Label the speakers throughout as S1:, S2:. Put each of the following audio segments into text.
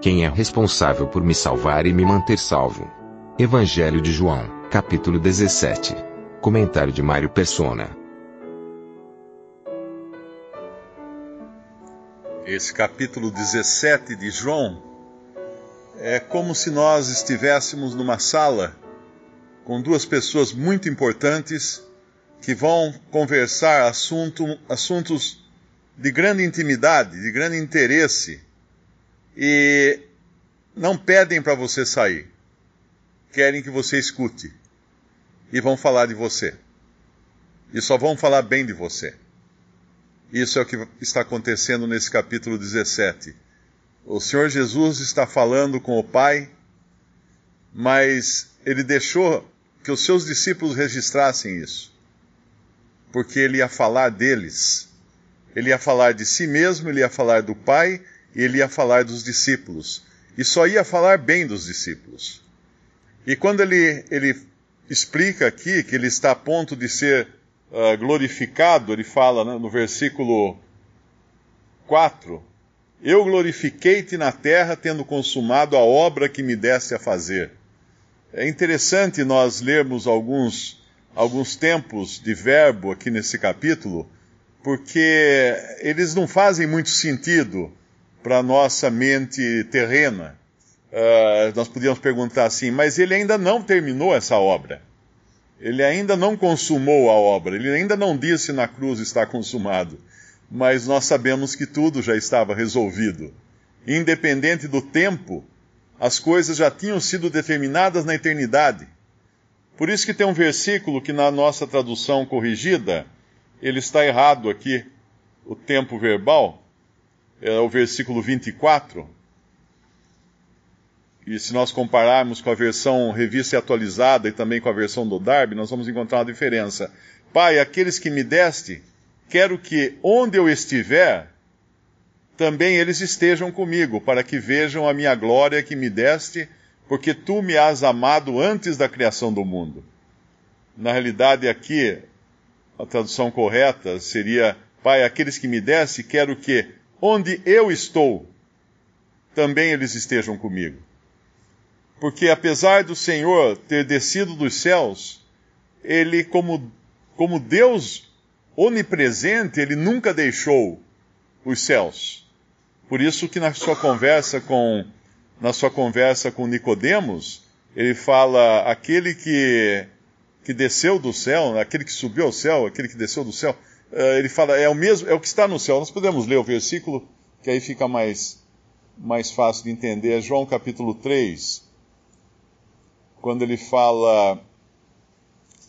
S1: Quem é responsável por me salvar e me manter salvo? Evangelho de João, capítulo 17. Comentário de Mário Persona.
S2: Esse capítulo 17 de João é como se nós estivéssemos numa sala com duas pessoas muito importantes que vão conversar assunto, assuntos de grande intimidade, de grande interesse, e não pedem para você sair, querem que você escute, e vão falar de você, e só vão falar bem de você. Isso é o que está acontecendo nesse capítulo 17 o Senhor Jesus está falando com o Pai, mas ele deixou que os seus discípulos registrassem isso, porque ele ia falar deles. Ele ia falar de si mesmo, ele ia falar do Pai ele ia falar dos discípulos. E só ia falar bem dos discípulos. E quando ele, ele explica aqui que ele está a ponto de ser uh, glorificado, ele fala né, no versículo 4 eu glorifiquei-te na terra, tendo consumado a obra que me deste a fazer. É interessante nós lermos alguns, alguns tempos de verbo aqui nesse capítulo, porque eles não fazem muito sentido para a nossa mente terrena. Uh, nós podíamos perguntar assim, mas ele ainda não terminou essa obra. Ele ainda não consumou a obra. Ele ainda não disse na cruz está consumado mas nós sabemos que tudo já estava resolvido. Independente do tempo, as coisas já tinham sido determinadas na eternidade. Por isso que tem um versículo que na nossa tradução corrigida, ele está errado aqui, o tempo verbal, é o versículo 24. E se nós compararmos com a versão revista e atualizada e também com a versão do Darby, nós vamos encontrar uma diferença. Pai, aqueles que me deste, quero que onde eu estiver, também eles estejam comigo, para que vejam a minha glória que me deste, porque tu me has amado antes da criação do mundo. Na realidade, aqui, a tradução correta seria: Pai, aqueles que me deste, quero que onde eu estou, também eles estejam comigo. Porque apesar do Senhor ter descido dos céus, ele, como, como Deus onipresente, ele nunca deixou os céus. Por isso que na sua conversa com na sua conversa com Nicodemos, ele fala aquele que que desceu do céu, aquele que subiu ao céu, aquele que desceu do céu, ele fala é o mesmo, é o que está no céu. Nós podemos ler o versículo que aí fica mais mais fácil de entender. É João capítulo 3, quando ele fala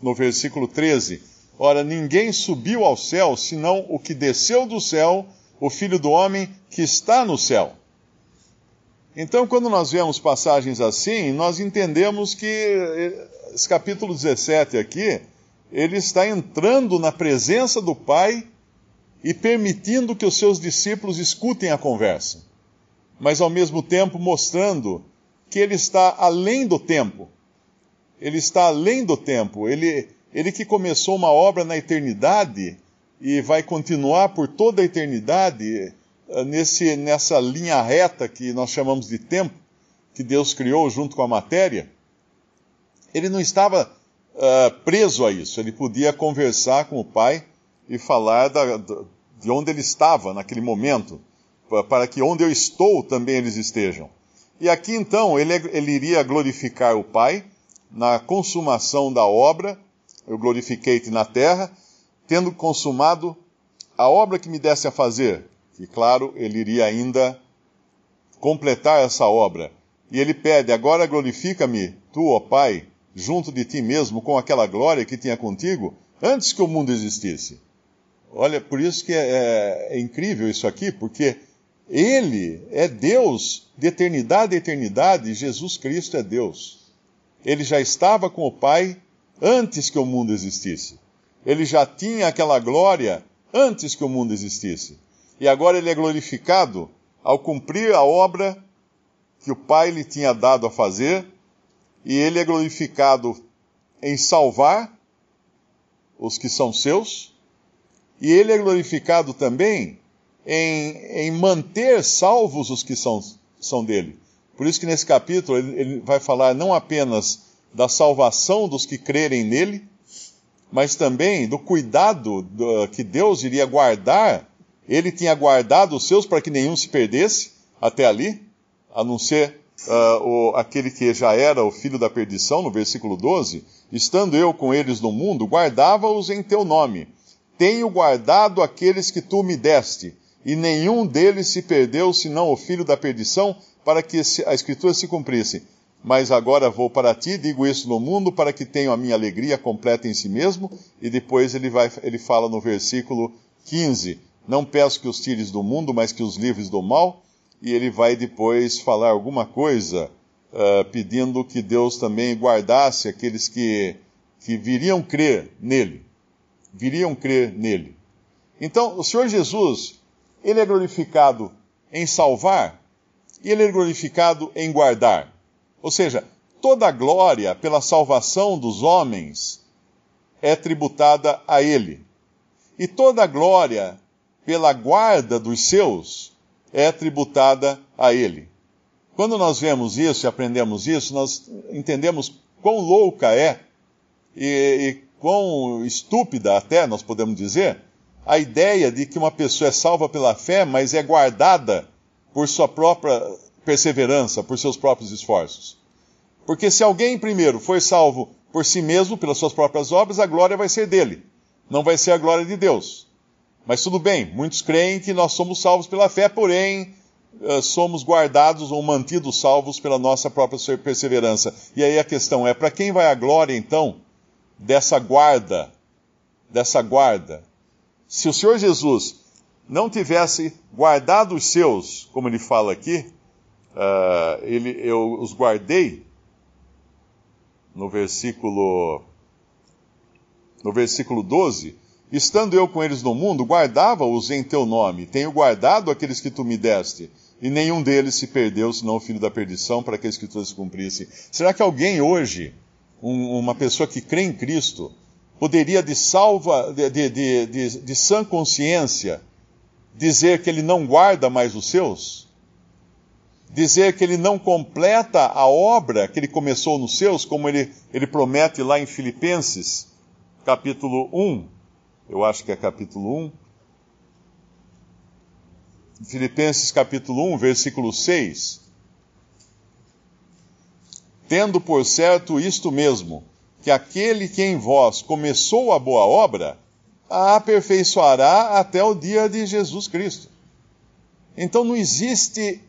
S2: no versículo 13, Ora, ninguém subiu ao céu, senão o que desceu do céu, o Filho do Homem que está no céu. Então, quando nós vemos passagens assim, nós entendemos que eh, esse capítulo 17 aqui, ele está entrando na presença do Pai e permitindo que os seus discípulos escutem a conversa, mas ao mesmo tempo mostrando que ele está além do tempo. Ele está além do tempo, ele, ele que começou uma obra na eternidade e vai continuar por toda a eternidade eh, nesse, nessa linha reta que nós chamamos de tempo, que Deus criou junto com a matéria, ele não estava uh, preso a isso. Ele podia conversar com o Pai e falar da, de onde ele estava naquele momento, para que onde eu estou também eles estejam. E aqui então ele, ele iria glorificar o Pai na consumação da obra eu glorifiquei-te na terra, tendo consumado a obra que me desse a fazer. E claro, ele iria ainda completar essa obra. E ele pede: Agora glorifica-me, tu, ó Pai, junto de ti mesmo, com aquela glória que tinha contigo, antes que o mundo existisse. Olha, por isso que é, é, é incrível isso aqui, porque Ele é Deus de eternidade a eternidade, Jesus Cristo é Deus. Ele já estava com o Pai antes que o mundo existisse. Ele já tinha aquela glória antes que o mundo existisse. E agora ele é glorificado ao cumprir a obra que o Pai lhe tinha dado a fazer, e ele é glorificado em salvar os que são seus, e ele é glorificado também em, em manter salvos os que são, são dele. Por isso que nesse capítulo ele, ele vai falar não apenas da salvação dos que crerem nele, mas também do cuidado do, que Deus iria guardar. Ele tinha guardado os seus para que nenhum se perdesse até ali, a não ser uh, o, aquele que já era o filho da perdição, no versículo 12. Estando eu com eles no mundo, guardava-os em teu nome. Tenho guardado aqueles que tu me deste e nenhum deles se perdeu, senão o filho da perdição, para que a escritura se cumprisse. Mas agora vou para ti, digo isso no mundo, para que tenham a minha alegria completa em si mesmo. E depois ele, vai, ele fala no versículo 15: Não peço que os tires do mundo, mas que os livres do mal. E ele vai depois falar alguma coisa, uh, pedindo que Deus também guardasse aqueles que, que viriam crer nele. Viriam crer nele. Então, o Senhor Jesus ele é glorificado em salvar e ele é glorificado em guardar. Ou seja, toda a glória pela salvação dos homens é tributada a ele. E toda a glória pela guarda dos seus é tributada a ele. Quando nós vemos isso e aprendemos isso, nós entendemos quão louca é e, e quão estúpida até, nós podemos dizer, a ideia de que uma pessoa é salva pela fé, mas é guardada por sua própria perseverança, por seus próprios esforços. Porque se alguém, primeiro, foi salvo por si mesmo, pelas suas próprias obras, a glória vai ser dele, não vai ser a glória de Deus. Mas tudo bem, muitos creem que nós somos salvos pela fé, porém eh, somos guardados ou mantidos salvos pela nossa própria perseverança. E aí a questão é: para quem vai a glória então dessa guarda? Dessa guarda se o Senhor Jesus não tivesse guardado os seus, como ele fala aqui, uh, ele, eu os guardei, no versículo, no versículo 12, estando eu com eles no mundo, guardava-os em teu nome, tenho guardado aqueles que tu me deste, e nenhum deles se perdeu, senão o filho da perdição, para que a escritura se cumprisse. Será que alguém hoje, um, uma pessoa que crê em Cristo, poderia de salva, de, de, de, de, sã consciência, dizer que ele não guarda mais os seus? Dizer que ele não completa a obra que ele começou nos seus, como ele, ele promete lá em Filipenses, capítulo 1, eu acho que é capítulo 1, Filipenses capítulo 1, versículo 6. Tendo por certo isto mesmo, que aquele que em vós começou a boa obra, a aperfeiçoará até o dia de Jesus Cristo. Então não existe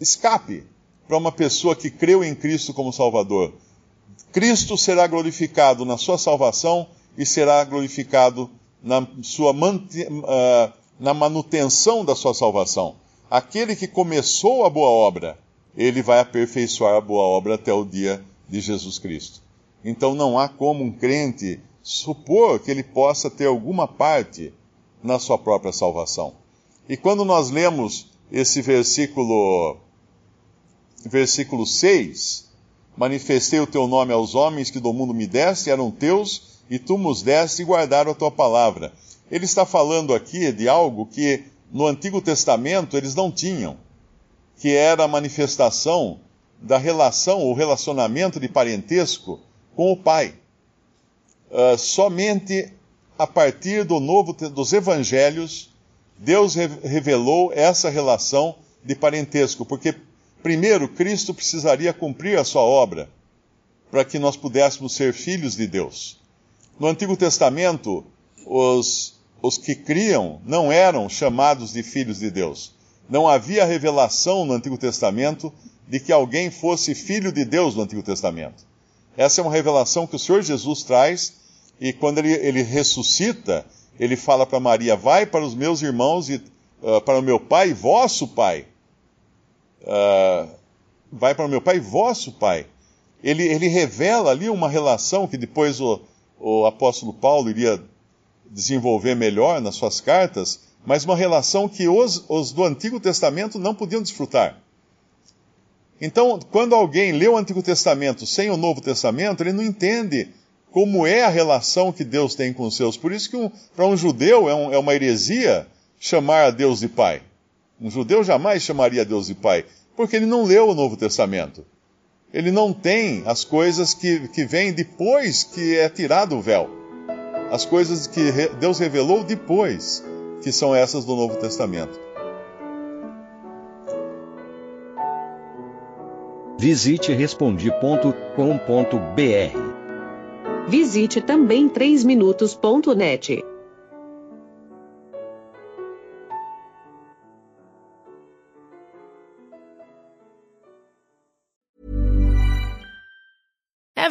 S2: escape para uma pessoa que creu em Cristo como Salvador. Cristo será glorificado na sua salvação e será glorificado na, sua uh, na manutenção da sua salvação. Aquele que começou a boa obra, ele vai aperfeiçoar a boa obra até o dia de Jesus Cristo. Então não há como um crente supor que ele possa ter alguma parte na sua própria salvação. E quando nós lemos esse versículo, versículo 6, manifestei o teu nome aos homens que do mundo me deste, eram teus, e tu nos deste e guardaram a tua palavra. Ele está falando aqui de algo que no Antigo Testamento eles não tinham, que era a manifestação da relação ou relacionamento de parentesco com o Pai. Uh, somente a partir do novo dos evangelhos Deus revelou essa relação de parentesco, porque primeiro Cristo precisaria cumprir a sua obra para que nós pudéssemos ser filhos de Deus. No Antigo Testamento, os, os que criam não eram chamados de filhos de Deus. Não havia revelação no Antigo Testamento de que alguém fosse filho de Deus no Antigo Testamento. Essa é uma revelação que o Senhor Jesus traz, e quando ele, ele ressuscita, ele fala para Maria: Vai para os meus irmãos e uh, para o meu Pai, vosso Pai. Uh, vai para o meu Pai, vosso Pai. Ele, ele revela ali uma relação que depois o, o apóstolo Paulo iria desenvolver melhor nas suas cartas, mas uma relação que os, os do Antigo Testamento não podiam desfrutar. Então, quando alguém lê o Antigo Testamento sem o Novo Testamento, ele não entende como é a relação que Deus tem com os seus. Por isso que um, para um judeu é, um, é uma heresia chamar a Deus de Pai. Um judeu jamais chamaria a Deus de Pai, porque ele não leu o Novo Testamento. Ele não tem as coisas que, que vêm depois que é tirado o véu. As coisas que Deus revelou depois, que são essas do Novo Testamento.
S3: Visite respondi.com.br.
S4: Visite também 3minutos.net.